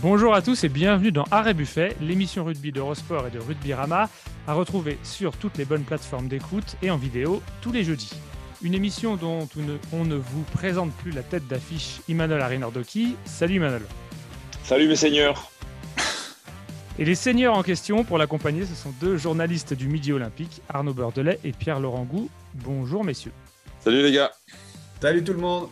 Bonjour à tous et bienvenue dans Arrêt Buffet, l'émission rugby d'Eurosport et de Rugby Rama, à retrouver sur toutes les bonnes plateformes d'écoute et en vidéo tous les jeudis. Une émission dont on ne, vous présente plus la tête d'affiche Imanol Arinordoki. Salut Imanol. Salut mes seigneurs. Et les seigneurs en question pour l'accompagner, ce sont deux journalistes du Midi Olympique, Arnaud Beurdelet et Pierre-Laurent Gou. Bonjour messieurs. Salut les gars. Salut tout le monde.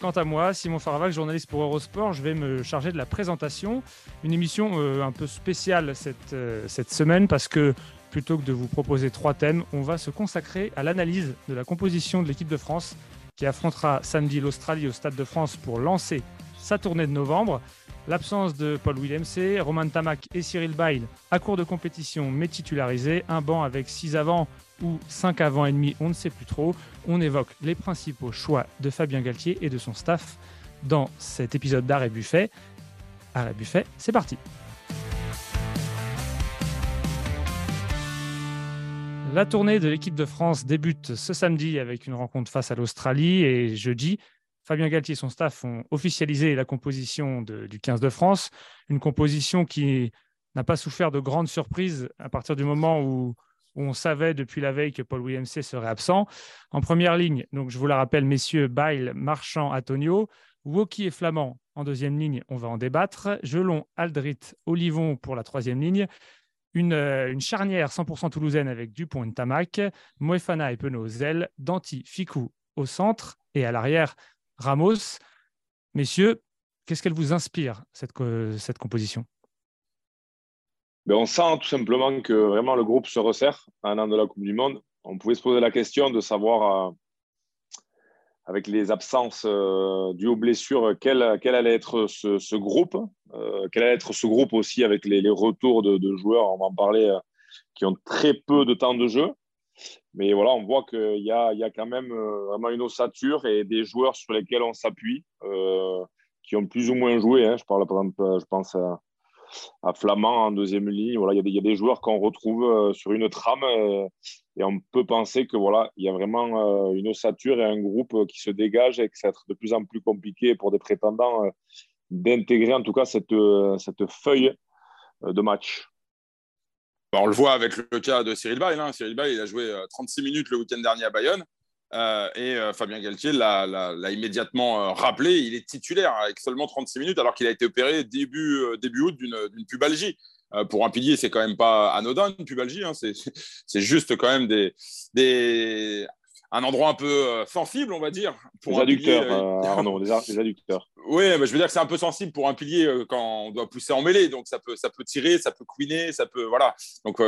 Quant à moi, Simon Faravac, journaliste pour Eurosport, je vais me charger de la présentation. Une émission euh, un peu spéciale cette, euh, cette semaine parce que plutôt que de vous proposer trois thèmes, on va se consacrer à l'analyse de la composition de l'équipe de France qui affrontera samedi l'Australie au Stade de France pour lancer sa tournée de novembre. L'absence de Paul Willemc, Roman Tamac et Cyril Bail à court de compétition mais titularisés, un banc avec six avant ou 5 avant et demi, on ne sait plus trop. On évoque les principaux choix de Fabien Galtier et de son staff dans cet épisode d'Arrêt Buffet. Arrêt Buffet, c'est parti. La tournée de l'équipe de France débute ce samedi avec une rencontre face à l'Australie et jeudi, Fabien Galtier et son staff ont officialisé la composition du 15 de France, une composition qui n'a pas souffert de grandes surprises à partir du moment où on savait depuis la veille que Paul Williams serait absent. En première ligne, donc je vous la rappelle, messieurs Bail, Marchand, Antonio, Woki et Flamand en deuxième ligne, on va en débattre. Gelon, Aldrit, Olivon pour la troisième ligne. Une, euh, charnière 100% toulousaine avec Dupont et Tamac, Moefana et Penaud aux ailes, Danti, Ficou au centre et à l'arrière, Ramos. Messieurs, qu'est-ce qu'elle vous inspire, cette composition? Ben, on sent tout simplement que vraiment le groupe se resserre à un an de la Coupe du Monde. On pouvait se poser la question de savoir, euh, avec les absences euh, dues aux blessures, quel, allait être ce, groupe. Euh, quel allait être ce groupe aussi avec les, retours de, joueurs, on va en parler, qui ont très peu de temps de jeu. Mais voilà, on voit qu'il y a, quand même vraiment une ossature et des joueurs sur lesquels on s'appuie, qui ont plus ou moins joué. Hein. Je parle par exemple, je pense à à Flamand en deuxième ligne. Voilà, il y, a des joueurs qu'on retrouve euh, sur une trame euh, et on peut penser que voilà, il y a vraiment euh, une ossature et un groupe qui se dégage et que ça va être de plus en plus compliqué pour des prétendants d'intégrer en tout cas cette, cette feuille de match. On le voit avec le cas de Cyril Bay. Hein. Cyril Bay, a joué 36 minutes le week-end dernier à Bayonne. Euh, et euh, Fabien Galtier l'a immédiatement euh, rappelé. Il est titulaire avec seulement 36 minutes alors qu'il a été opéré début, août d'une pubalgie. pour un pilier, c'est quand même pas anodin une pubalgie. Hein. C'est juste quand même des, un endroit un peu euh, sensible, on va dire. Pour les adducteurs, euh, Arnaud, les, adducteurs. Oui, mais je veux dire que c'est un peu sensible pour un pilier euh, quand on doit pousser en mêlée. Donc, ça peut, ça peut tirer, ça peut couiner, ça peut. Voilà. Donc,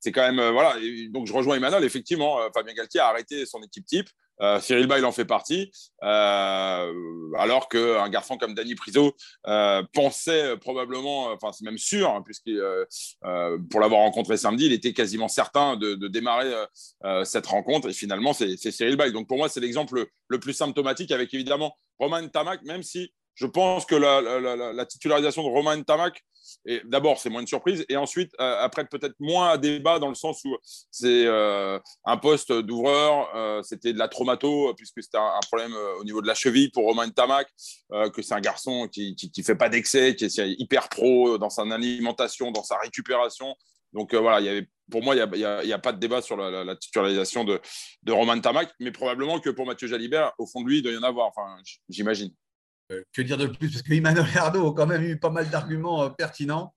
c'est quand même. voilà. donc, je rejoins Emmanuel. Effectivement, Fabien Galtier a arrêté son équipe type. Euh, Cyril Bay en fait partie, euh, alors qu'un garçon comme Danny Priso euh, pensait probablement, enfin c'est même sûr, hein, puisque pour l'avoir rencontré samedi, il était quasiment certain de, démarrer cette rencontre, et finalement c'est Cyril Bay. Donc pour moi, c'est l'exemple le plus symptomatique, avec évidemment Roman Tamac, même si je pense que la, titularisation de Romain Tamac, d'abord, c'est moins de surprise. Et ensuite, euh, après, peut-être moins à débat dans le sens où c'est euh, un poste d'ouvreur, euh, c'était de la traumato, puisque c'était un, problème au niveau de la cheville pour Romain Tamac, que c'est un garçon qui ne fait pas d'excès, qui est hyper pro dans sa alimentation, dans sa récupération. Donc voilà, pour moi, il n'y a, pas de débat sur la, titularisation de, de Romain Tamac, mais probablement que pour Mathieu Jalibert, au fond de lui, il doit y en avoir, j'imagine. Euh, que dire de plus? Parce que Emmanuel Arnaud ont quand même eu pas mal d'arguments euh, pertinents.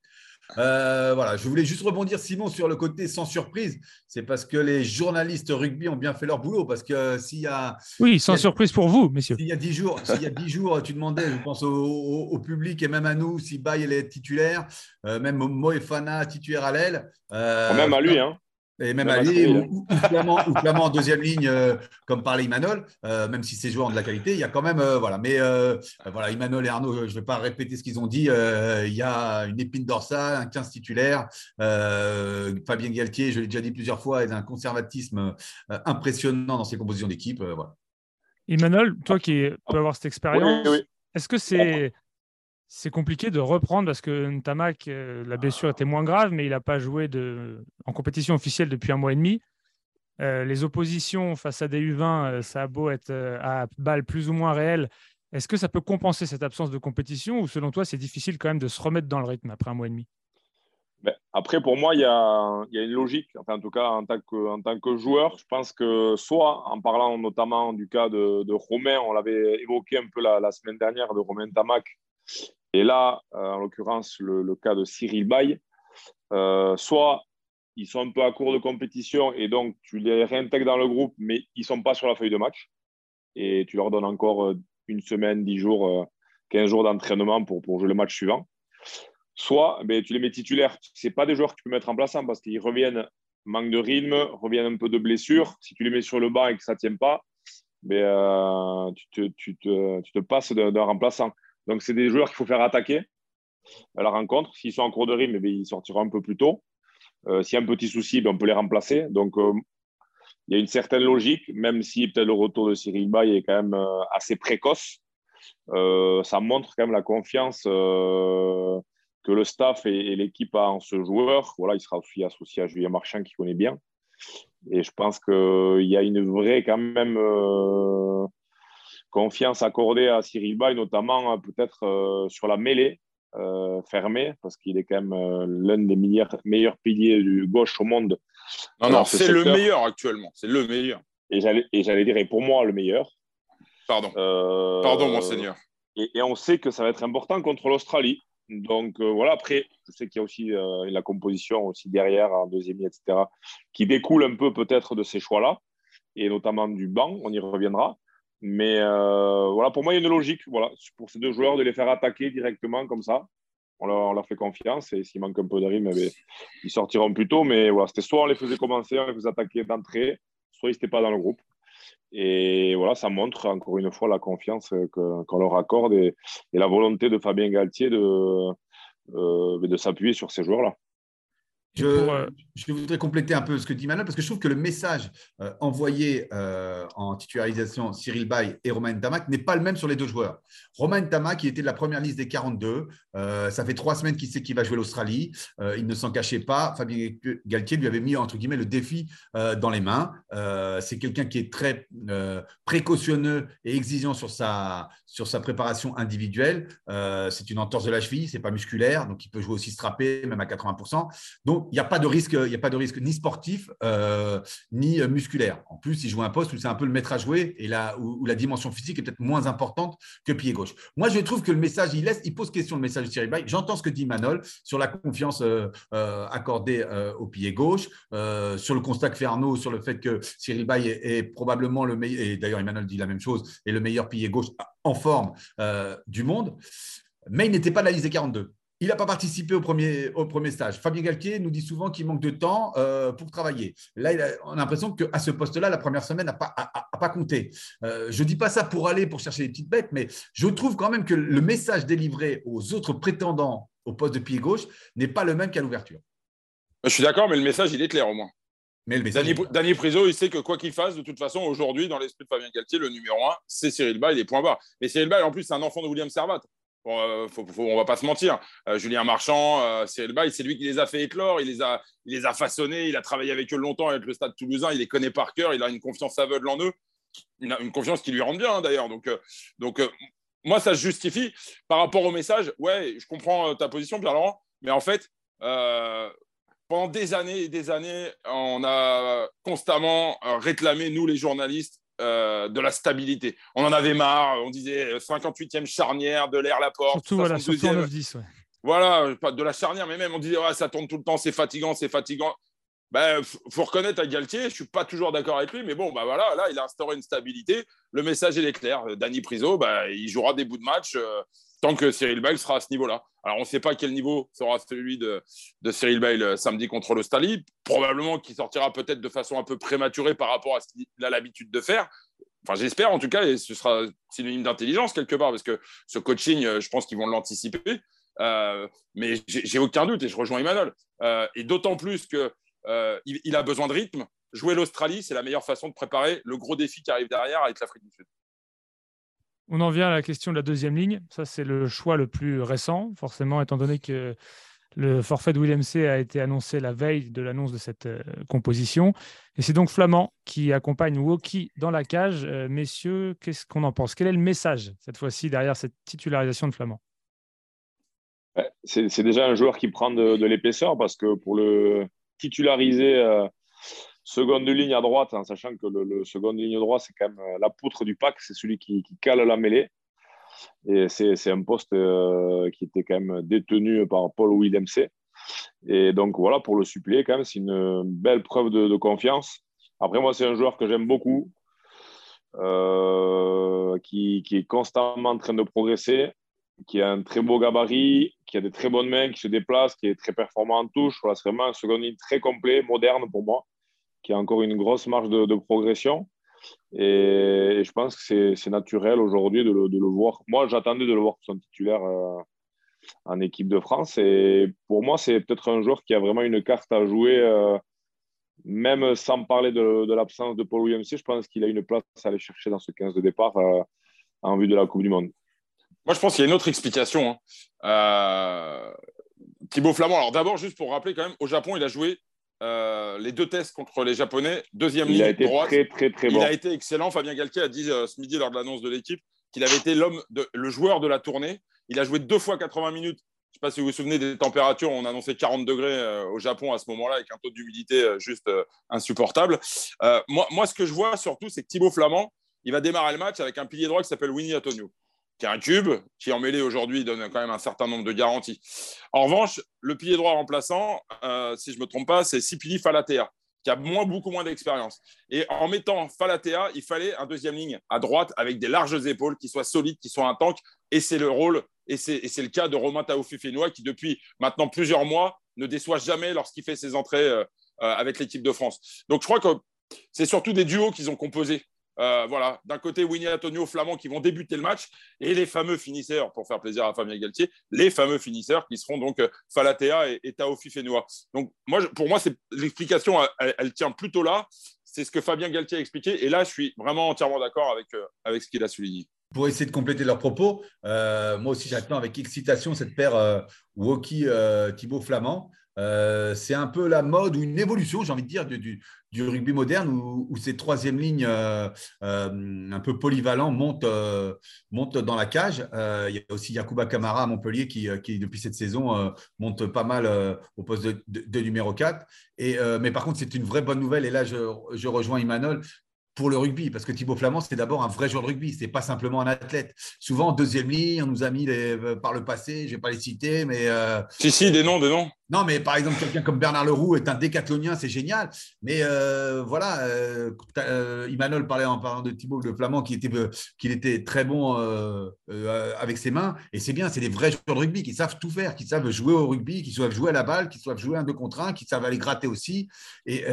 Euh, voilà, je voulais juste rebondir, Simon, sur le côté sans surprise. C'est parce que les journalistes rugby ont bien fait leur boulot. Parce que s'il y a. Oui, sans surprise pour vous, messieurs. S'il y a dix jours, s'il y a dix jours, tu demandais, je pense au, public et même à nous, si Baye est titulaire, même Moefana titulaire à l'aile. même à lui, hein. Et même Ali, ou, ou, en deuxième ligne, euh, comme parlait Imanol, euh, même si ces joueurs ont de la qualité, il y a quand même. Euh, voilà. Mais voilà, Imanol et Arnaud, je ne vais pas répéter ce qu'ils ont dit. il y a une épine dorsale, un 15 titulaire. Fabien Galtier, je l'ai déjà dit plusieurs fois, est un conservatisme impressionnant dans ses compositions d'équipe. voilà. Emmanuel, toi qui peux avoir cette expérience, est-ce que c'est c'est compliqué de reprendre parce que Ntamak, euh, la blessure était moins grave, mais il n'a pas joué de, en compétition officielle depuis un mois et demi. Euh, les oppositions face à des U20, euh, ça a beau être à balles plus ou moins réelles, Est-ce que ça peut compenser cette absence de compétition ou selon toi, c'est difficile quand même de se remettre dans le rythme après un mois et demi? Ben, Après, pour moi, il y a, une logique. en tout cas, en tant, que, en tant que joueur, je pense que soit en parlant notamment du cas de, Romain, on l'avait évoqué un peu la, semaine dernière, de Romain Tamac, et là, euh, en l'occurrence, le, cas de Cyril Bay, euh, soit ils sont un peu à court de compétition et donc tu les réintègres dans le groupe, mais ils ne sont pas sur la feuille de match. Et tu leur donnes encore euh, une semaine, dix jours, 15 jours d'entraînement pour, pour jouer le match suivant. Soit ben, tu les mets titulaires. Ce pas des joueurs que tu peux mettre en plaçant parce qu'ils reviennent, manque de rythme, reviennent un peu de blessure. Si tu les mets sur le banc et que ça ne tient pas, ben, tu, te, tu, te, tu, te, passes d'un remplaçant. Donc, c'est des joueurs qu'il faut faire attaquer à la rencontre. S'ils sont en cours de rythme, eh ils sortiront un peu plus tôt. Euh, s'il y a un petit souci, ben, on peut les remplacer. Donc, euh, il y a une certaine logique, même si peut-être le retour de Cyril Bay est quand même euh, assez précoce. ça montre quand même la confiance que le staff et, l'équipe a en ce joueur. Voilà, il sera aussi associé à Julien Marchand qui connaît bien. Et je pense qu'il y a une vraie quand même confiance accordée à Cyril Bay, notamment euh, peut-être euh, sur la mêlée euh, fermée, parce qu'il est quand même l'un des meilleurs, meilleurs piliers du gauche au monde. Non, non, c'est le meilleur actuellement. C'est le meilleur. Et j'allais dire, et pour moi, le meilleur. Pardon. Pardon, monseigneur. Et, et, on sait que ça va être important contre l'Australie. Donc voilà, après, je sais qu'il y a aussi la composition aussi derrière, en deuxième, etc., qui découle un peu peut-être de ces choix-là, et notamment du banc, on y reviendra. Mais euh, voilà, pour moi, il y a une logique voilà, pour ces deux joueurs de les faire attaquer directement comme ça. On leur, fait confiance et s'il manque un peu de rythme, eh ils sortiront plus tôt. Mais voilà, c'était soit on les faisait commencer, on les faisait attaquer d'entrée, soit ils n'étaient pas dans le groupe. Et voilà, ça montre encore une fois la confiance qu'on leur accorde et, la volonté de Fabien Galtier de, euh, de s'appuyer sur ces joueurs-là. Euh, je, voudrais compléter un peu ce que dit Manuel, parce que je trouve que le message euh, envoyé euh, en titularisation Cyril Bay et Romain Tamac n'est pas le même sur les deux joueurs. Romain Tamac, qui était de la première liste des 42, ça fait trois semaines qu'il sait qu'il va jouer l'Australie. il ne s'en cachait pas. Fabien Galtier lui avait mis, entre guillemets, le défi dans les mains. C'est quelqu'un qui est très précautionneux et exigeant sur sa, sur sa préparation individuelle. c'est une entorse de la cheville, c'est pas musculaire, donc il peut jouer aussi strappé, même à 80%. Donc, il n'y a pas de risque, il y a pas de risque ni sportif euh, ni euh, musculaire. En plus, il joue un poste où c'est un peu le maître à jouer et là où, la dimension physique est peut-être moins importante que pied gauche. Moi, je trouve que le message, il laisse, il pose question le message de Thierry Bay. J'entends ce que dit Manol sur la confiance euh, accordée au pied gauche, sur le constat que fait sur le fait que Thierry Bay est, probablement le meilleur, et d'ailleurs Emmanuel dit la même chose, est le meilleur pied gauche en forme du monde. Mais il n'était pas de la liste des 42. Il n'a pas participé au premier, au premier stage. Fabien Galtier nous dit souvent qu'il manque de temps euh, pour travailler. Là, on a l'impression qu'à ce poste-là, la première semaine n'a pas, pas compté. Euh, je ne dis pas ça pour aller pour chercher des petites bêtes, mais je trouve quand même que le message délivré aux autres prétendants au poste de pied gauche n'est pas le même qu'à l'ouverture. Je suis d'accord, mais le message, il est clair au moins. Mais le Dany, il sait que quoi qu'il fasse, de toute façon, aujourd'hui, dans l'esprit de Fabien Galtier, le numéro un, c'est Cyril Bay, il est point bas. Mais Cyril Bay, en plus, c'est un enfant de William Servat. On euh, ne on va pas se mentir. Euh, Julien Marchand, euh, Bay, c'est lui qui les a fait éclore, il les a, il les a façonnés, il a travaillé avec eux longtemps avec le Stade Toulousain, il les connaît par cœur, il a une confiance aveugle en eux, une, confiance qui lui rend bien hein, d'ailleurs. Donc, donc moi, ça se justifie par rapport au message. Ouais, je comprends ta position, Pierre-Laurent, mais en fait, pendant des années et des années, on a constamment réclamé, nous les journalistes, euh, de la stabilité. On en avait marre, on disait 58e euh, charnière de l'air la porte. Surtout, voilà, surtout en 9-10. Voilà, pas de la charnière, mais même on disait ça tourne tout le temps, c'est fatigant, c'est fatigant. Ben, faut reconnaître à Galtier, je suis pas toujours d'accord avec lui, mais bon, bah voilà, là, il a instauré une stabilité. Le message est clair. Dany Priso, bah, il jouera des bouts de match. Euh, tant que Cyril Bale sera à ce niveau-là. Alors, on ne sait pas quel niveau sera celui de, Cyril Bale euh, samedi contre l'Australie. Probablement qu'il sortira peut-être de façon un peu prématurée par rapport à ce qu'il a l'habitude de faire. Enfin, j'espère en tout cas, et ce sera synonyme d'intelligence quelque part, parce que ce coaching, euh, je pense qu'ils vont l'anticiper. Euh, mais j'ai aucun doute, et je rejoins Emmanuel. et d'autant plus qu'il il a besoin de rythme. Jouer l'Australie, c'est la meilleure façon de préparer le gros défi qui arrive derrière avec l'Afrique du Sud. On en vient à la question de la deuxième ligne. Ça, c'est le choix le plus récent, forcément, étant donné que Le forfait de William C a été annoncé la veille de l'annonce de cette euh, composition. Et c'est donc Flamand qui accompagne Woki dans la cage. Euh, messieurs, qu'est-ce qu'on en pense? Quel est le message cette fois-ci derrière cette titularisation de Flamand? C'est, déjà un joueur qui prend de, l'épaisseur parce que pour le titulariser euh, seconde ligne à droite, en sachant que le, le seconde ligne droit, c'est quand même la poutre du pack, c'est celui qui, cale la mêlée. Et c'est un poste euh, qui était quand même détenu par Paul Willemse. Et donc voilà, pour le suppléer, quand même, c'est une belle preuve de, confiance. Après, moi, c'est un joueur que j'aime beaucoup, euh, qui, qui, est constamment en train de progresser, qui a un très beau gabarit, qui a des très bonnes mains, qui se déplace, qui est très performant en touche. Voilà, c'est vraiment un second ligne très complet, moderne pour moi, qui a encore une grosse marge de progression. Et, je pense que c'est naturel aujourd'hui de, le voir. Moi, j'attendais de le voir son titulaire euh, en équipe de France. Et pour moi, c'est peut-être un joueur qui a vraiment une carte à jouer, euh, même sans parler de, de l'absence de Paul Williams. Je pense qu'il a une place à aller chercher dans ce 15 de départ euh, en vue de la Coupe du Monde. Moi, je pense qu'il y a une autre explication. Hein. Thibaut Flamand, alors d'abord, juste pour rappeler quand même, au Japon, il a joué euh, les deux tests contre les Japonais, deuxième ligne droite. Très, très, très bon. Il a été excellent. Fabien Galtier a dit euh, ce midi lors de l'annonce de l'équipe qu'il avait été l'homme, le joueur de la tournée. Il a joué deux fois 80 minutes. Je ne sais pas si vous vous souvenez des températures. On annonçait 40 degrés euh, au Japon à ce moment-là, avec un taux d'humidité juste insupportable. moi, moi, ce que je vois surtout, c'est que Thibaut Flamand, il va démarrer le match avec un pilier droit qui s'appelle Winnie Antonio qui est un cube, qui en mêlée aujourd'hui donne quand même un certain nombre de garanties. En revanche, le pilier droit remplaçant, euh, si je ne me trompe pas, c'est Sipili Falatea, qui a moins, beaucoup moins d'expérience. Et en mettant Falatea, il fallait un deuxième ligne à droite avec des larges épaules, qui soit solide, qui soit un tank. Et c'est le rôle, et c'est le cas de Romain Taoufifénois, qui depuis maintenant plusieurs mois ne déçoit jamais lorsqu'il fait ses entrées euh, euh, avec l'équipe de France. Donc je crois que c'est surtout des duos qu'ils ont composés euh, voilà, d'un côté, Winnie Antonio, Flamand qui vont débuter le match et les fameux finisseurs, pour faire plaisir à Fabien Galtier, les fameux finisseurs qui seront donc euh, Falatea et, et Taofi Donc, moi, pour moi, l'explication, elle, tient plutôt là. C'est ce que Fabien Galtier a expliqué. Et là, je suis vraiment entièrement d'accord avec, euh, avec ce qu'il a souligné. Pour essayer de compléter leurs propos, moi aussi j'attends avec excitation cette paire Woki Thibaut Flamand. C'est un peu la mode ou une évolution, j'ai envie de dire, du, rugby moderne où, ces troisième lignes euh, euh, un peu polyvalents montent, dans la cage. il y a aussi Yakuba Kamara à Montpellier qui, depuis cette saison, monte pas mal au poste de, numéro 4. Et, mais par contre, c'est une vraie bonne nouvelle. Et là, je, je rejoins Imanol pour le rugby, parce que Thibaut Flamand, c'est d'abord un vrai joueur de rugby, c'est pas simplement un athlète. Souvent, en deuxième ligne, on nous a mis par le passé, je vais pas les citer, mais. si, si, des noms, des noms. Non, mais par exemple, quelqu'un comme Bernard Leroux est un décathlonien, c'est génial. Mais euh, voilà, euh, euh, parlait en parlant de Thibaut de Flamand qu'il était, qu'il était très bon avec ses mains. Et c'est bien, c'est des vrais joueurs de rugby qui savent tout faire, qui savent jouer au rugby, qui savent jouer à la balle, qui savent jouer un deux contre un, qui savent aller gratter aussi. Et,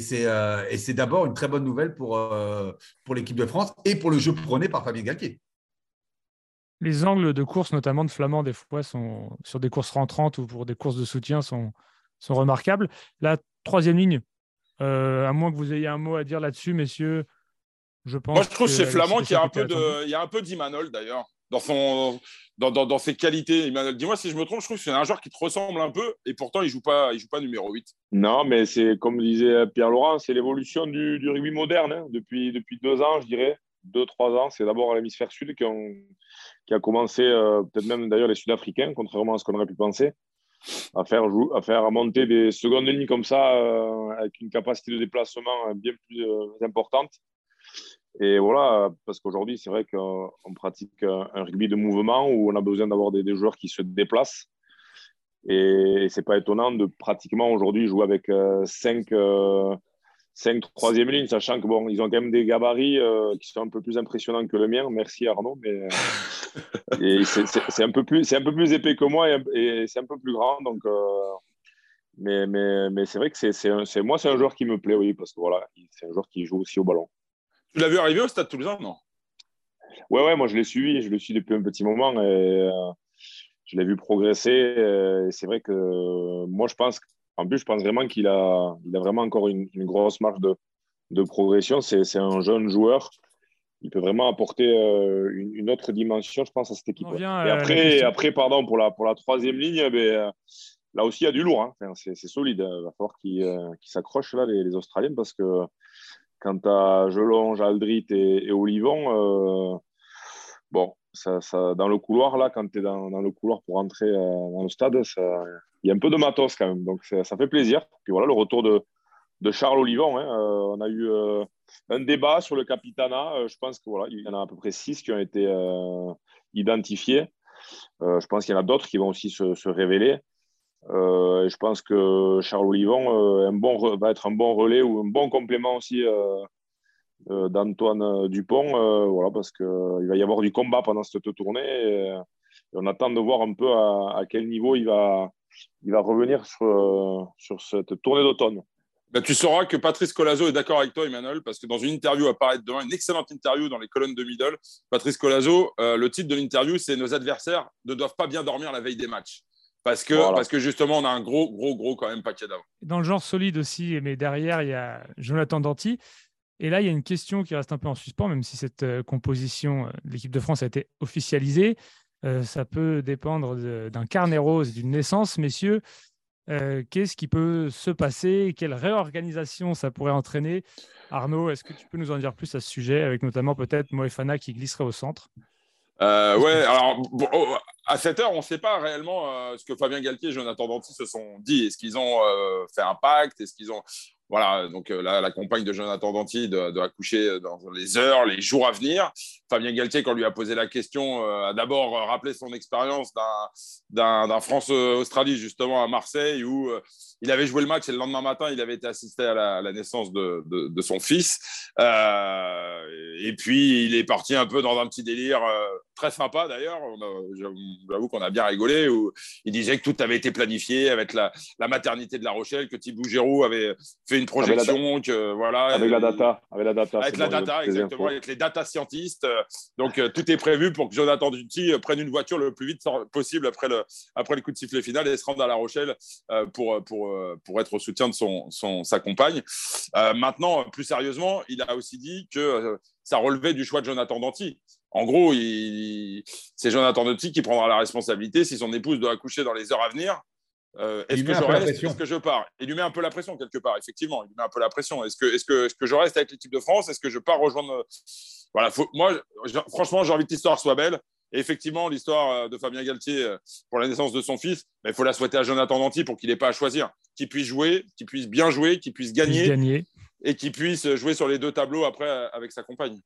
c'est d'abord une très bonne nouvelle pour, pour l'équipe de France et pour le jeu prôné par Fabien Galtier. Les angles de course, notamment de Flamand, des fois, sont sur des courses rentrantes ou pour des courses de soutien, sont, sont remarquables. La troisième ligne, euh, à moins que vous ayez un mot à dire là-dessus, messieurs, je pense. Moi, je trouve que c'est Flamand qui a un peu de, il y a un peu d'Imanol d'ailleurs dans son, dans, dans, ses qualités. Dis-moi si je me trompe, je trouve que c'est un joueur qui te ressemble un peu et pourtant il joue pas, il joue pas numéro 8. Non, mais c'est comme disait Pierre Laurent, c'est l'évolution du, du, rugby moderne hein. depuis depuis deux ans, je dirais deux, trois ans. C'est d'abord l'hémisphère sud qui, ont, qui, a commencé, euh, peut-être même d'ailleurs les Sud-Africains, contrairement à ce qu'on aurait pu penser, à faire, à faire monter des secondes lignes comme ça, euh, avec une capacité de déplacement bien plus euh, importante. Et voilà, parce qu'aujourd'hui, c'est vrai qu'on pratique un rugby de mouvement où on a besoin d'avoir des, joueurs qui se déplacent. Et, c'est pas étonnant de pratiquement aujourd'hui jouer avec cinq 5 troisième ligne, sachant que bon, ils ont quand même des gabarits euh, qui sont un peu plus impressionnants que le mien. Merci Arnaud, mais euh, c'est un peu plus, c'est un peu plus épais que moi et, c'est un peu plus grand, donc. Euh, mais, mais, mais c'est vrai que c'est moi, c'est un joueur qui me plaît, oui, parce que voilà, c'est un joueur qui joue aussi au ballon. Tu l'as vu arriver au Stade Toulousain, non? Ouais, ouais, moi je l'ai suivi, je le suis depuis un petit moment et je l'ai vu progresser. C'est vrai que moi je pense en plus, je pense vraiment qu'il a, il a vraiment encore une, grosse marge de, de progression. C'est un jeune joueur. Il peut vraiment apporter euh, une, autre dimension, je pense, à cette équipe. et après, après, pardon, pour la, pour la troisième ligne, eh ben, là aussi, il y a du lourd. Hein. c'est solide. Il va falloir qu'ils s'accrochent là, les, Australiens, parce que quand tu as Gelonge, Aldrit et, et Olivon, bon, ça, ça, dans le couloir, là, quand tu es dans, dans, le couloir pour entrer dans le stade, il y a un peu de matos quand même. Donc, ça fait plaisir. Puis voilà, le retour de, de Charles Olivon. Hein. on a eu un débat sur le Capitana. je pense qu'il y en a à peu près six qui ont été identifiés. Euh, je pense qu'il y en a d'autres qui vont aussi se, révéler. Euh, je pense que Charles Olivon euh, un bon, va être un bon relais ou un bon complément aussi d'Antoine Dupont, voilà, parce qu'il va y avoir du combat pendant cette tournée. Et, on attend de voir un peu à, quel niveau il va, il va revenir sur, sur cette tournée d'automne. Bah, tu sauras que Patrice Colazo est d'accord avec toi, Emmanuel, parce que dans une interview apparaître demain, une excellente interview dans les colonnes de Middle, Patrice Colazo, euh, le titre de l'interview, c'est Nos adversaires ne doivent pas bien dormir la veille des matchs. Parce que, parce que justement, on a un gros, gros, gros quand même paquet d'avant. Dans le genre solide aussi, mais derrière, il y a Jonathan Danti. Et là, il y a une question qui reste un peu en suspens, même si cette euh, composition euh, de l'équipe de France a été officialisée. Ça peut dépendre d'un carnet rose, d'une naissance, messieurs. Euh, qu'est-ce qui peut se passer? Quelle réorganisation ça pourrait entraîner? Arnaud, est-ce que tu peux nous en dire plus à ce sujet, avec notamment peut-être Moefana qui glisserait au centre? Euh, ouais, alors oh, à cette heure, on ne sait pas réellement euh, ce que Fabien Galtier et Jonathan Danty se sont dit. Est-ce qu'ils ont fait un pacte? Est-ce qu'ils ont voilà, donc euh, la compagne de Jonathan Danty doit, accoucher dans les heures, les jours à venir. Fabien Galtier, quand lui a posé la question, euh, a d'abord rappelé son expérience d'un France-Australie, justement, à Marseille, où euh, il avait joué le match et le lendemain matin, il avait été assisté à la, naissance de, de, son fils. et puis, il est parti un peu dans un petit délire très sympa, d'ailleurs. J'avoue qu'on a bien rigolé, où il disait que tout avait été planifié avec la, la maternité de La Rochelle, que Thibaut Giroud avait fait une projection que voilà avec la data avec la data avec la data exactement avec les data scientistes euh, donc euh, tout est prévu pour que Jonathan Duty euh, prenne une voiture le plus vite possible après le après le coup de sifflet final et se rende à La Rochelle pour pour pour être au soutien de son, son sa compagne maintenant plus sérieusement il a aussi dit que ça relevait du choix de Jonathan Danty. En gros, c'est Jonathan Danty qui prendra la responsabilité si son épouse doit accoucher dans les heures à venir. Euh, est-ce que je reste Est-ce que je pars? Il lui met un peu la pression quelque part, effectivement. Il lui met un peu la pression. Est-ce que, est-ce que, est-ce que je reste avec l'équipe de France? Est-ce que je pars rejoindre Voilà. moi, franchement, j'ai envie que l'histoire soit belle. Et effectivement, l'histoire euh, de Fabien Galtier euh, pour la naissance de son fils, il faut la souhaiter à Jonathan Danty pour qu'il n'ait pas à choisir, qu'il puisse jouer, qu'il puisse bien jouer, qu'il puisse gagner, gagner, et qu'il puisse jouer sur les deux tableaux après avec sa compagne.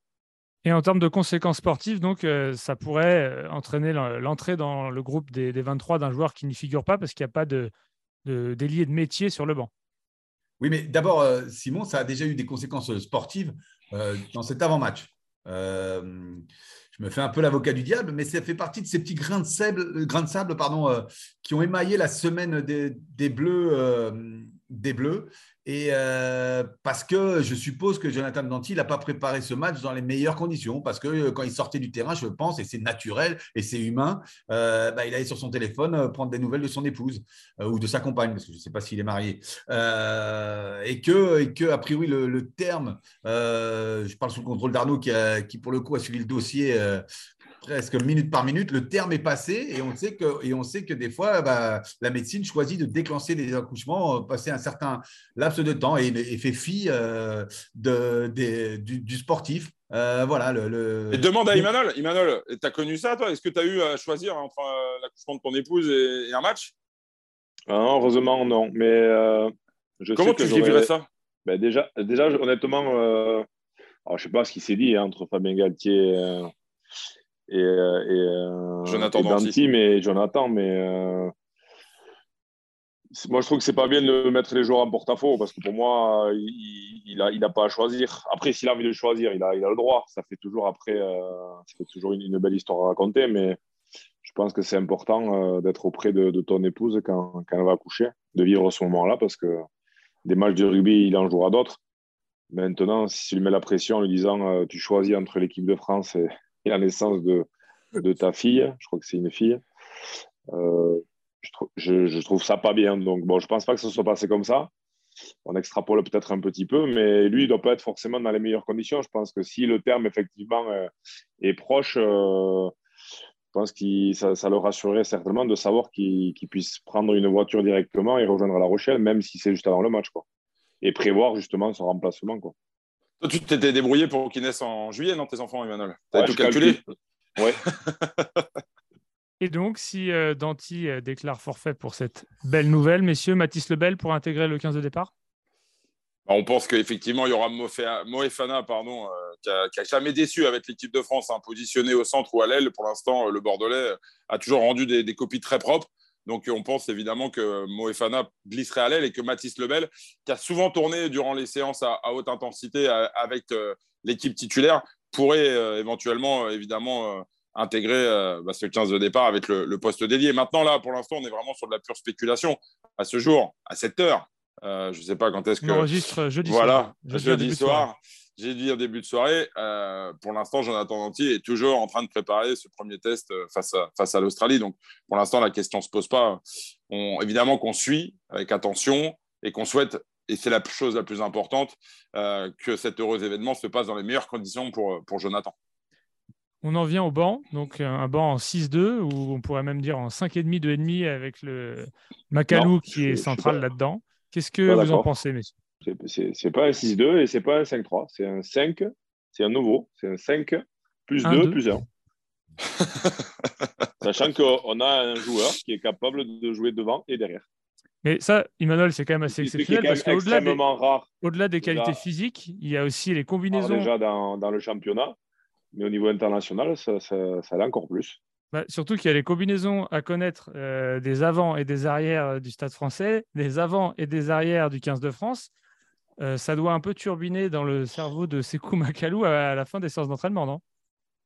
Et en termes de conséquences sportives, donc, euh, ça pourrait euh, entraîner l'entrée dans le groupe des, 23 d'un joueur qui n'y figure pas parce qu'il n'y a pas de, de de métier sur le banc. Oui, mais d'abord, euh, Simon, ça a déjà eu des conséquences sportives dans cet avant-match. Je me fais un peu l'avocat du diable, mais ça fait partie de ces petits grains de sable, sable pardon, qui ont émaillé la semaine des, des Bleus. Des Bleus et euh, parce que je suppose que Jonathan Danty n'a pas préparé ce match dans les meilleures conditions, parce que euh, quand il sortait du terrain, je pense, et c'est naturel et c'est humain, euh, bah, il allait sur son téléphone prendre des nouvelles de son épouse ou de sa compagne, parce que je ne sais pas s'il est marié. et, que, et que, a priori, le, terme, je parle sous le contrôle d'Arnaud qui, qui, pour le coup, a suivi le dossier presque minute par minute, le terme est passé et on sait que, et on sait que des fois, bah, la médecine choisit de déclencher les accouchements, euh, passer un certain laps de temps et, fait fi euh, de, du, sportif. Euh, voilà, le, Et demande à Imanol. Imanol, tu as connu ça, toi? Est-ce que tu as eu à choisir entre l'accouchement de ton épouse et, un match? Ah Heureusement, non. Mais je Comment tu vivrais ça? Ben déjà, déjà, honnêtement, je ne sais pas ce qui s'est dit hein, entre Fabien Galtier et, euh, euh, Jonathan mais Jonathan, mais euh, moi je trouve que c'est pas bien de mettre les joueurs en porte-à-faux parce que pour moi il n'a il a pas à choisir. Après s'il a envie de choisir, il a, il a le droit. Ça fait toujours après, ça fait toujours une, belle histoire à raconter, mais je pense que c'est important d'être auprès de, ton épouse quand, quand, elle va accoucher, de vivre ce moment-là parce que des matchs de rugby il en jouera d'autres. Maintenant, s'il lui met la pression en lui disant tu choisis entre l'équipe de France et, et la naissance de, ta fille. Je crois que c'est une fille. Euh, je, je, trouve ça pas bien. Donc, bon, je pense pas que ça soit passé comme ça. On extrapole peut-être un petit peu, mais lui, il doit pas être forcément dans les meilleures conditions. Je pense que si le terme, effectivement, euh, est proche, euh, pense que ça, ça, le rassurerait certainement de savoir qu'il puisse prendre une voiture directement et rejoindre La Rochelle, même si c'est juste avant le match. Quoi. Et prévoir justement son remplacement. Quoi. Toi, tu t'étais débrouillé pour qu'ils naissent en juillet, non, tes enfants, Emmanuel? Tu as tout calculé? Ouais. Et donc, si euh, Danti euh, déclare forfait pour cette belle nouvelle, messieurs, Mathis Lebel pour intégrer le 15 de départ? Bah, On pense qu'effectivement, il y aura Moefana, pardon, euh, qui, a, jamais déçu avec l'équipe de France, hein, positionné au centre ou à l'aile. Pour l'instant, le Bordelais a toujours rendu des, copies très propres. Donc, on pense évidemment que Moefana glisserait à l'aile et que Mathis Lebel, qui a souvent tourné durant les séances à, haute intensité avec l'équipe titulaire, pourrait éventuellement, évidemment, intégrer euh, bah, ce 15 de départ avec le, poste dédié. Maintenant, là, pour l'instant, on est vraiment sur de la pure spéculation. À ce jour, à cette heure, euh, je ne sais pas quand est-ce que. On enregistre jeudi voilà, soir. jeudi soir. J'ai dit en début de soirée. Euh, pour l'instant, Jonathan Danty est toujours en train de préparer ce premier test face à, face à l'Australie. Donc, pour l'instant, la question ne se pose pas. On, évidemment qu'on suit avec attention et qu'on souhaite, et c'est la chose la plus importante, que cet heureux événement se passe dans les meilleures conditions pour, pour Jonathan. On en vient au banc, donc un banc en 6-2, ou on pourrait même dire en 5,5, 2,5 avec le Macalou qui est central là-dedans. Qu'est-ce que vous en pensez, messieurs? C'est pas un 6-2 et c'est pas un 5-3. C'est un 5, c'est un nouveau. C'est un 5 plus 2 plus 1. Sachant qu'on a un joueur qui est capable de jouer devant et derrière. Mais ça, Emmanuel, c'est quand même assez exceptionnel parce qu'au-delà des, au -delà des qualités physiques, il y a aussi les combinaisons. déjà dans, dans, le championnat, mais au niveau international, ça, ça, ça l'est encore plus. Bah, surtout qu'il y a les combinaisons à connaître euh, des avants et des arrières du Stade français, des avants et des arrières du 15 de France. Euh, ça doit un peu turbiner dans le cerveau de Sekou Makalou à, la fin des séances d'entraînement, non?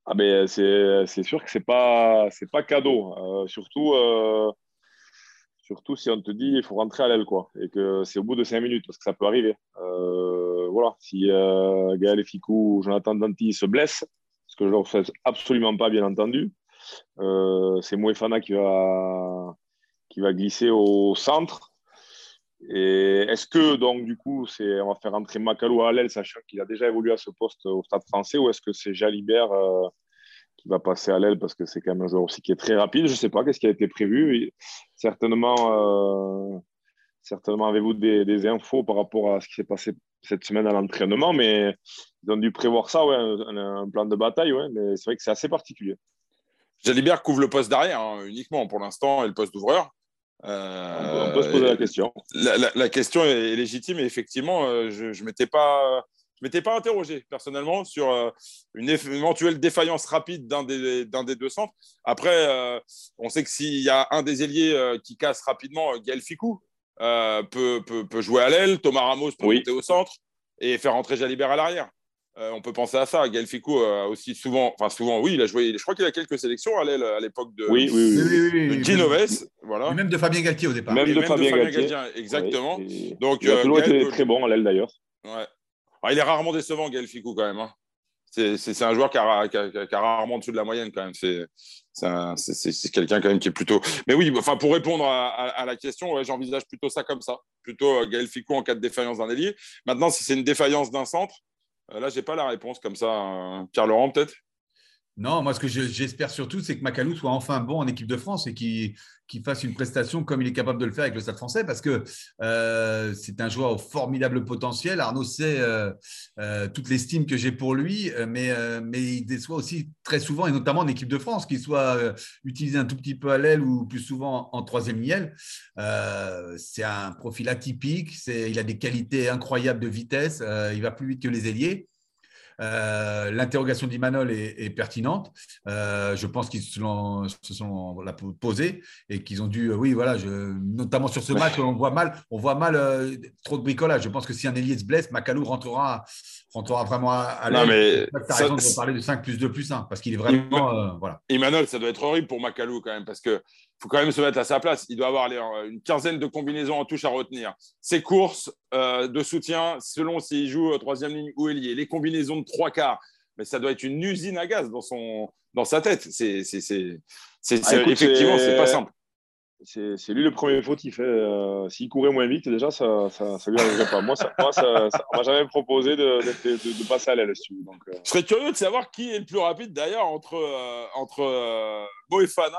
Ah ben, c'est sûr que ce n'est pas, cadeau. surtout, surtout si on te dit il faut rentrer à l'aile quoi, et que c'est au bout de cinq minutes, parce que ça peut arriver. voilà, si Gaël Ficou ou Jonathan Danti se blessent, ce que je ne leur souhaite absolument pas, bien entendu. C'est Moefana qui va, qui va glisser au centre. Et est-ce que, donc, du coup, on va faire entrer Macalou à l'aile, sachant qu'il a déjà évolué à ce poste au Stade français, ou est-ce que c'est Jalibert euh, qui va passer à l'aile parce que c'est quand même un joueur aussi qui est très rapide? Je ne sais pas, qu'est-ce qui a été prévu? Certainement, euh, certainement avez-vous des, des, infos par rapport à ce qui s'est passé cette semaine à l'entraînement, mais ils ont dû prévoir ça, ouais, un, plan de bataille, ouais, mais c'est vrai que c'est assez particulier. Jalibert couvre le poste d'arrière hein, uniquement pour l'instant et le poste d'ouvreur. Euh, on peut se poser la question. La, question est légitime et effectivement, euh, je ne m'étais pas, m'étais pas interrogé personnellement sur euh, une éventuelle défaillance rapide d'un des, des, deux centres. Après, on sait que s'il y a un des ailiers qui casse rapidement, Gaël Ficou, euh, peut, peut, jouer à l'aile, Thomas Ramos peut monter au centre et faire entrer Jalibert à l'arrière. Euh, on peut penser à ça. Gaël Ficou a aussi souvent, enfin souvent, oui, il a joué. Je crois qu'il a quelques sélections à l'aile à l'époque de, oui, oui, Ginoves, voilà. Et même de Fabien Galtier au départ. Même, de, Fabien, Galtier. exactement. Donc, il a toujours euh, été très bon à l'aile d'ailleurs. Ouais. Ah, il est rarement décevant, Gaël Ficou quand même. Hein c'est un joueur qui a, qui, a, rarement dessous de la moyenne quand même. C'est quelqu'un quand même qui est plutôt. Mais oui, enfin pour répondre à, la question, j'envisage plutôt ça comme ça, plutôt euh, Gaël Ficou en cas de défaillance d'un ailier. Maintenant, si c'est une défaillance d'un centre, euh, là j'ai pas la réponse comme ça. Hein. Pierre Laurent peut-être? Non, moi, ce que j'espère surtout, c'est que Macalou soit enfin bon en équipe de France et qu'il fasse une prestation comme il est capable de le faire avec le Stade français, parce que euh, c'est un joueur au formidable potentiel. Arnaud sait euh, euh, toute l'estime que j'ai pour lui, mais, mais il déçoit aussi très souvent, et notamment en équipe de France, qu'il soit utilisé un tout petit peu à l'aile ou plus souvent en troisième miel. c'est un profil atypique, il a des qualités incroyables de vitesse, il va plus vite que les ailiers. Euh, l'interrogation d'Imanol est, pertinente. Euh, je pense qu'ils se, se, sont posés et qu'ils ont dû, oui, voilà, je, notamment sur ce match, on voit mal, on voit mal euh, trop de bricolage. Je pense que si un ailier se blesse, Macalou rentrera, rentrera vraiment à, l'aise. Tu as raison de parler de 5 plus 2 plus 1 parce qu'il est vraiment. voilà. Imanol, ça doit être horrible pour Macalou quand même parce que faut quand même se mettre à sa place. Il doit avoir une quinzaine de combinaisons en touche à retenir. Ses courses euh, de soutien, selon s'il joue troisième ligne ou ailier, les combinaisons de trois quarts. Mais ça doit être une usine à gaz dans, son, dans sa tête. C'est, c'est, c'est, ah, effectivement, c'est pas simple. C'est lui le premier fautif. Hein. Euh, s'il courait moins vite, déjà, ça ne lui arriverait pas. Moi, ça, moi ça, m'a jamais proposé de, de, passer à l'aile. Donc, euh. Je serais curieux de savoir qui est le plus rapide, d'ailleurs, entre, euh, entre Moefana,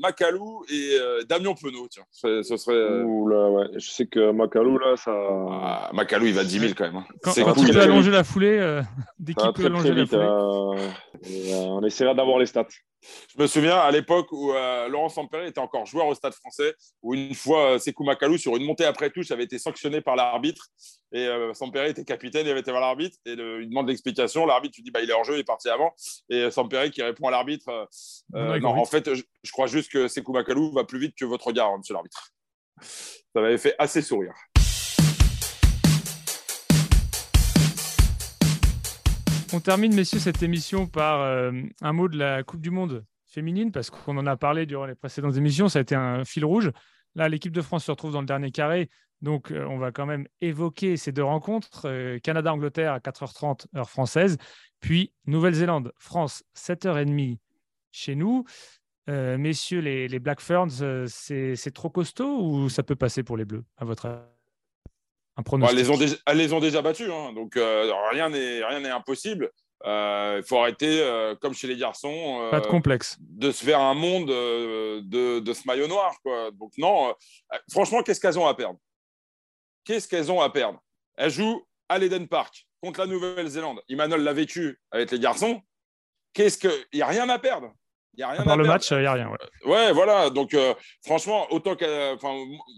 Macalou et Damien Penaud. Tiens. Ce, serait, ouais. Je sais que Macalou, là, ça. Ah, Macalou, il va 10 000 quand même. Hein. Quand, quand il peut allonger la foulée, dès qu'il peut allonger la foulée. on essaiera d'avoir les stats. Je me souviens à l'époque où euh, Laurent Sampere était encore joueur au Stade français, où une fois, euh, Sekou Makalou, sur une montée après touche, avait été sanctionné par l'arbitre. Et euh, Sampere était capitaine, il avait été voir l'arbitre. Et il demande l'explication. L'arbitre lui dit bah, il est hors jeu, il est parti avant. Et Sampere qui répond à l'arbitre non, en fait, je, crois juste que Sekou Makalou va plus vite que votre regard, monsieur l'arbitre. Ça m'avait fait assez sourire. On termine, messieurs, cette émission par euh, un mot de la Coupe du Monde féminine, parce qu'on en a parlé durant les précédentes émissions, ça a été un fil rouge. Là, l'équipe de France se retrouve dans le dernier carré, donc euh, on va quand même évoquer ces deux rencontres. Euh, Canada-Angleterre à 4h30 heure française, puis Nouvelle-Zélande, France 7h30 chez nous. messieurs, les, Black Ferns, c'est trop costaud ou ça peut passer pour les Bleus, à votre avis elles, les ont déjà, les ont déjà battues, hein. donc euh, rien n'est impossible. Euh, il faut arrêter, euh, comme chez les garçons, Pas de, complexe. de se faire un monde de, de, ce maillot noir. Quoi. Donc non, franchement, qu'est-ce qu'elles ont à perdre? Qu'est-ce qu'elles ont à perdre? Elles jouent à l'Eden Park contre la Nouvelle-Zélande. Emmanuel l'a vécu avec les garçons. Qu'est-ce que Il n'y a rien à perdre. Il y a rien à, le match, il n'y a rien. Ouais, voilà. Donc, franchement, autant que.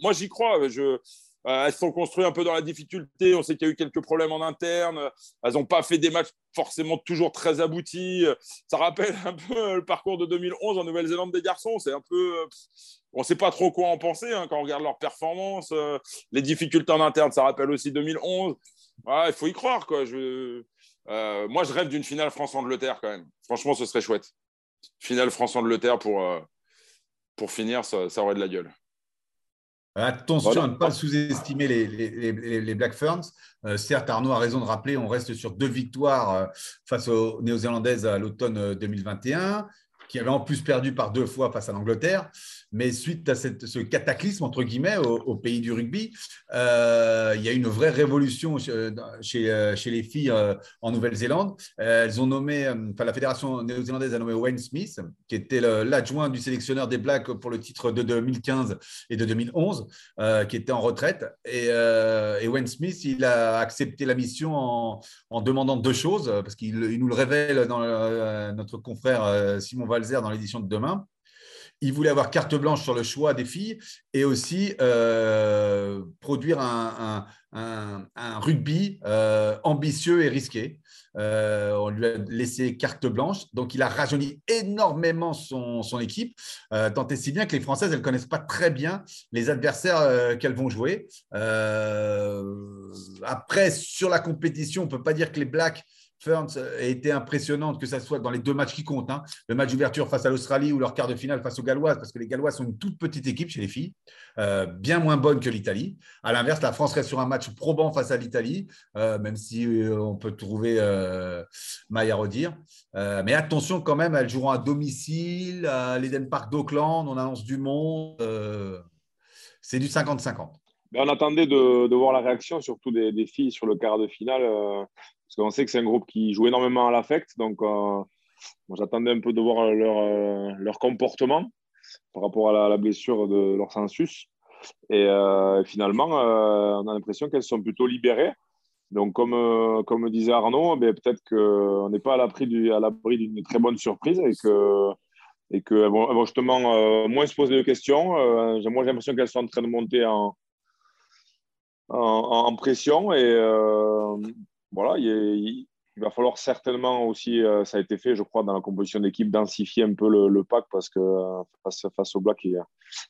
moi, j'y crois. Je, euh, elles sont construites un peu dans la difficulté. On sait qu'il y a eu quelques problèmes en interne. Elles n'ont pas fait des matchs forcément toujours très aboutis. Ça rappelle un peu le parcours de 2011 en Nouvelle-Zélande des garçons. C'est un peu. On ne sait pas trop quoi en penser hein, quand on regarde leurs performances. Euh, les difficultés en interne, ça rappelle aussi 2011. il faut y croire. Quoi. Euh, moi, je rêve d'une finale France-Angleterre quand même. Franchement, ce serait chouette. Finale France-Angleterre pour, pour finir, ça aurait de la gueule. Attention à ne pas sous-estimer les, Black Ferns. Euh, certes, Arnaud a raison de rappeler, on reste sur deux victoires euh, face aux Néo-Zélandaises à l'automne 2021. Euh, qui avait en plus perdu par deux fois face à l'Angleterre. Mais suite à ce cataclysme, entre guillemets, au, pays du rugby, euh, il y a une vraie révolution chez, euh, les filles euh, en Nouvelle-Zélande. elles ont nommé, enfin, la fédération néo-zélandaise a nommé Wayne Smith, qui était l'adjoint du sélectionneur des Blacks pour le titre de 2015 et de 2011, qui était en retraite. Et, Wayne Smith, il a accepté la mission en, demandant deux choses, parce qu'il nous le révèle dans notre confrère Simon Val dans l'édition de demain. Il voulait avoir carte blanche sur le choix des filles et aussi euh, produire un, rugby euh, ambitieux et risqué. Euh, on lui a laissé carte blanche, donc il a rajeuni énormément son, équipe, tant et si bien que les Françaises, elles ne connaissent pas très bien les adversaires qu'elles vont jouer. après, sur la compétition, on ne peut pas dire que les Blacks Ferns a été impressionnante, que ce soit dans les deux matchs qui comptent, hein. le match d'ouverture face à l'Australie ou leur quart de finale face aux Galloises, parce que les Galloises sont une toute petite équipe chez les filles, euh, bien moins bonne que l'Italie. À l'inverse, la France reste sur un match probant face à l'Italie, euh, même si euh, on peut trouver maille à redire. mais attention quand même, elles joueront à domicile, à l'Eden Park d'Auckland, on annonce du monde. c'est du 50-50. Ben, on attendait de, voir la réaction, surtout des, des, filles sur le quart de finale. Parce qu'on sait que c'est un groupe qui joue énormément à l'affect. Donc, euh, j'attendais un peu de voir leur, euh, comportement par rapport à la, blessure de leur sensus. Et euh, finalement, on a l'impression qu'elles sont plutôt libérées. Donc, comme, disait Arnaud, ben, peut-être qu'on n'est pas à l'abri d'une très bonne surprise et que et qu'elles vont, justement moins se poser de questions. moi, j'ai l'impression qu'elles sont en train de monter en pression et voilà, il, va falloir certainement aussi, euh, ça a été fait, je crois, dans la composition d'équipe, densifier un peu le, pack parce que euh, face, face, au bloc,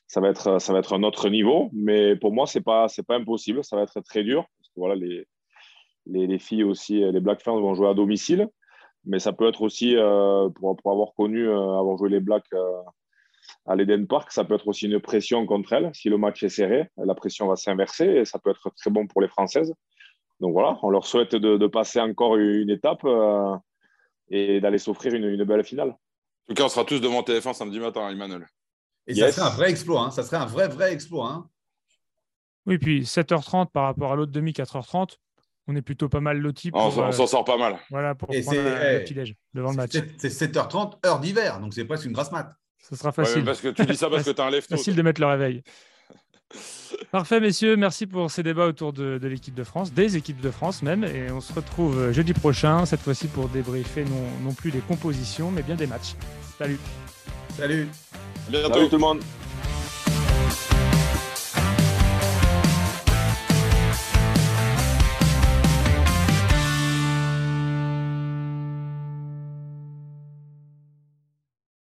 ça, va être, ça va être un autre niveau. Mais pour moi, ce n'est pas, pas impossible. Ça va être très dur. Parce que, voilà, les, les, filles aussi, les Black Ferns vont jouer à domicile. Mais ça peut être aussi, euh, pour, pour, avoir connu, avoir joué les Blacks à l'Eden Park, ça peut être aussi une pression contre elles. Si le match est serré, la pression va s'inverser et ça peut être très bon pour les Françaises. Donc voilà, on leur souhaite de, passer encore une étape euh, et d'aller s'offrir une, belle finale. En tout cas, on sera tous devant TF1 samedi matin, Emmanuel. Et ça serait un vrai exploit. Hein. Ça serait un vrai, vrai exploit. Hein. Oui, puis 7h30 par rapport à l'autre demi, 4h30, on est plutôt pas mal loti. on s'en euh, sort pas mal. Voilà, pour prendre le petit-déj devant le match. C'est 7h30, heure d'hiver, donc c'est presque une grasse mat. Ce sera facile. parce que tu dis ça parce que tu as un lève Facile de mettre le réveil. Parfait, messieurs. Merci pour ces débats autour de, l'équipe de France, des équipes de France même. Et on se retrouve jeudi prochain, cette fois-ci pour débriefer non, non plus des compositions, mais bien des matchs. Salut. Salut. À bientôt. Salut tout le monde.